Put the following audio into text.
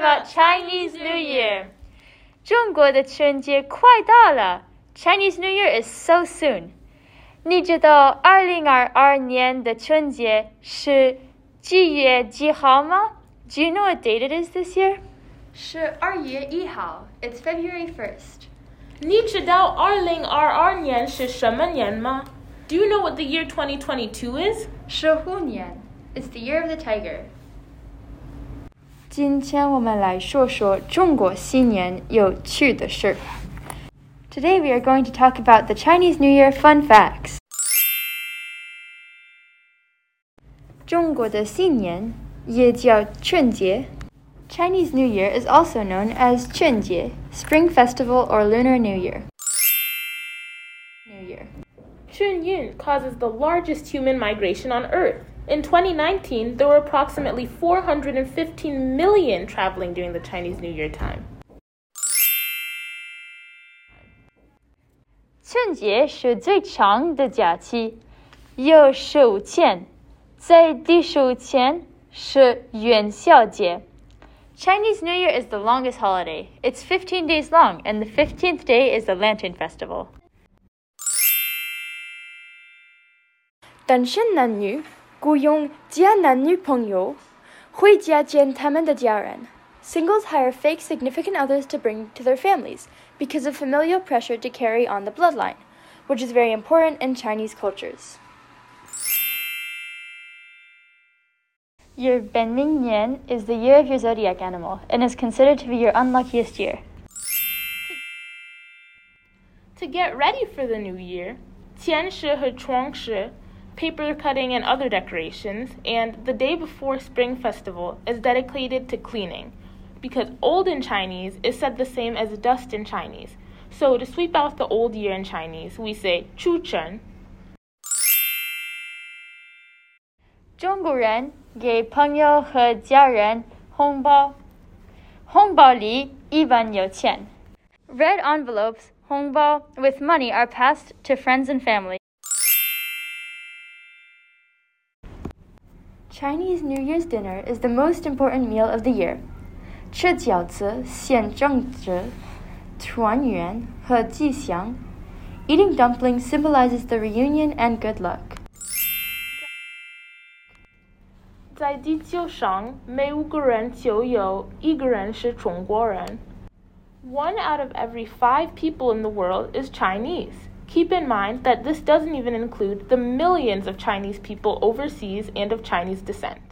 about Chinese New Year. 中国的春节快到了，Chinese New Year is so soon. 你知道二零二二年的春节是几月几号吗？Do you know what date it is this year? 是二月一号，It's February first. 你知道二零二二年是什么年吗？Do you know what the year 2022 is? 是虎年，It's the year of the tiger. 今天我们来说说中国新年有趣的事。Today we are going to talk about the Chinese New Year fun facts. 中国的新年也叫春节。Chinese New Year is also known as 春节, Spring Festival or Lunar New Year. Chunyun causes the largest human migration on Earth. In 2019, there were approximately 415 million traveling during the Chinese New Year time. Chinese New Year is the longest holiday. It's 15 days long, and the 15th day is the Lantern Festival. 单身男女雇佣假男女朋友回家见他们的家人。Singles hire fake significant others to bring to their families because of familial pressure to carry on the bloodline, which is very important in Chinese cultures. Your Benming is the year of your zodiac animal and is considered to be your unluckiest year. To get ready for the new year, Tianshi和 Chuangshi paper cutting and other decorations, and the day before Spring Festival is dedicated to cleaning, because old in Chinese is said the same as dust in Chinese. So to sweep out the old year in Chinese, we say Chu Chen. 中国人给朋友和家人红包，红包里一般有钱。Red envelopes, 红包 with money are passed to friends and family. Chinese New Year's dinner is the most important meal of the year. 吃饺子象征着团圆和吉祥. Eating dumplings symbolizes the reunion and good luck. 在地球上，每五个人就有一个人是中国人。One out of every five people in the world is Chinese. Keep in mind that this doesn't even include the millions of Chinese people overseas and of Chinese descent.